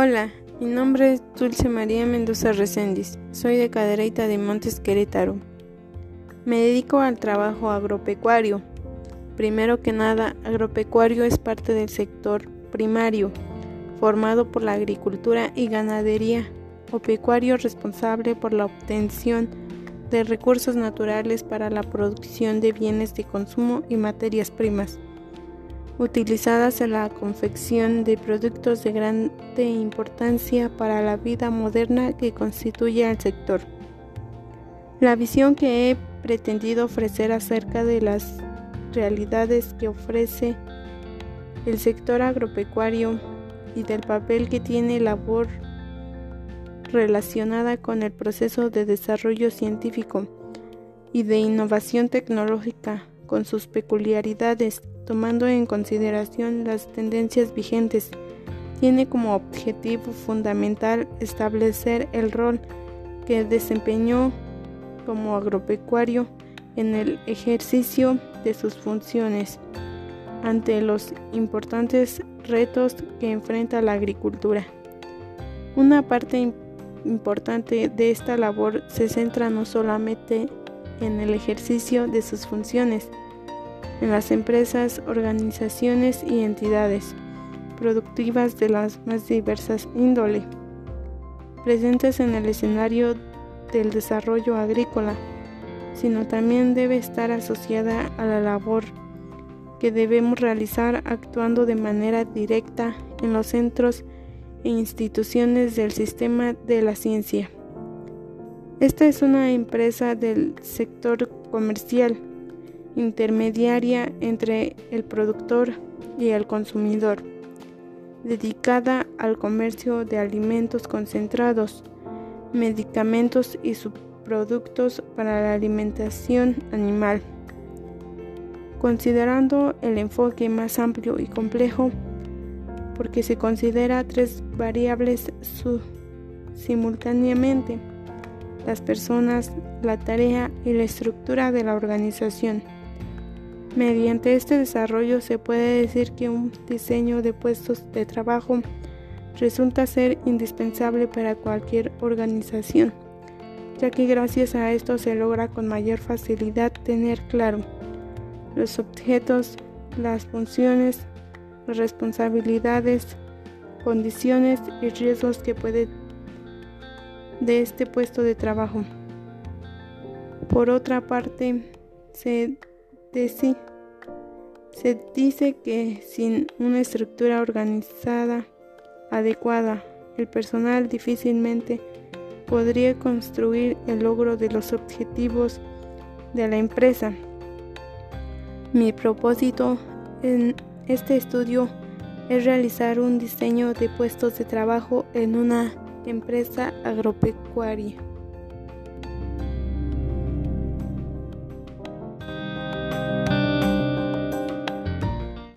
Hola, mi nombre es Dulce María Mendoza Reséndiz. Soy de Cadereyta de Montes Querétaro. Me dedico al trabajo agropecuario. Primero que nada, agropecuario es parte del sector primario, formado por la agricultura y ganadería, o pecuario responsable por la obtención de recursos naturales para la producción de bienes de consumo y materias primas utilizadas en la confección de productos de grande importancia para la vida moderna que constituye al sector. La visión que he pretendido ofrecer acerca de las realidades que ofrece el sector agropecuario y del papel que tiene labor relacionada con el proceso de desarrollo científico y de innovación tecnológica con sus peculiaridades tomando en consideración las tendencias vigentes, tiene como objetivo fundamental establecer el rol que desempeñó como agropecuario en el ejercicio de sus funciones ante los importantes retos que enfrenta la agricultura. Una parte importante de esta labor se centra no solamente en el ejercicio de sus funciones, en las empresas, organizaciones y entidades productivas de las más diversas índole, presentes en el escenario del desarrollo agrícola, sino también debe estar asociada a la labor que debemos realizar actuando de manera directa en los centros e instituciones del sistema de la ciencia. Esta es una empresa del sector comercial intermediaria entre el productor y el consumidor, dedicada al comercio de alimentos concentrados, medicamentos y subproductos para la alimentación animal. Considerando el enfoque más amplio y complejo, porque se considera tres variables simultáneamente, las personas, la tarea y la estructura de la organización. Mediante este desarrollo se puede decir que un diseño de puestos de trabajo resulta ser indispensable para cualquier organización, ya que gracias a esto se logra con mayor facilidad tener claro los objetos, las funciones, las responsabilidades, condiciones y riesgos que puede de este puesto de trabajo. Por otra parte, se se dice que sin una estructura organizada adecuada, el personal difícilmente podría construir el logro de los objetivos de la empresa. Mi propósito en este estudio es realizar un diseño de puestos de trabajo en una empresa agropecuaria.